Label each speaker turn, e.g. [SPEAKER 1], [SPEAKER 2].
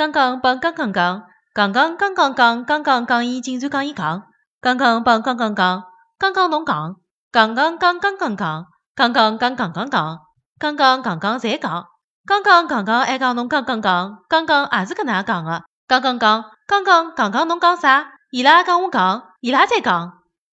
[SPEAKER 1] 刚刚帮刚刚讲，刚刚刚刚讲，刚刚讲伊竟然讲伊讲，刚刚帮刚刚讲，刚刚侬讲，刚刚刚刚刚讲，刚刚刚刚刚刚，刚刚刚刚才讲，刚刚刚刚还讲侬刚刚讲，刚刚也是搿能介讲个，刚刚讲，刚刚刚刚侬讲啥？伊拉讲我讲，伊拉再讲。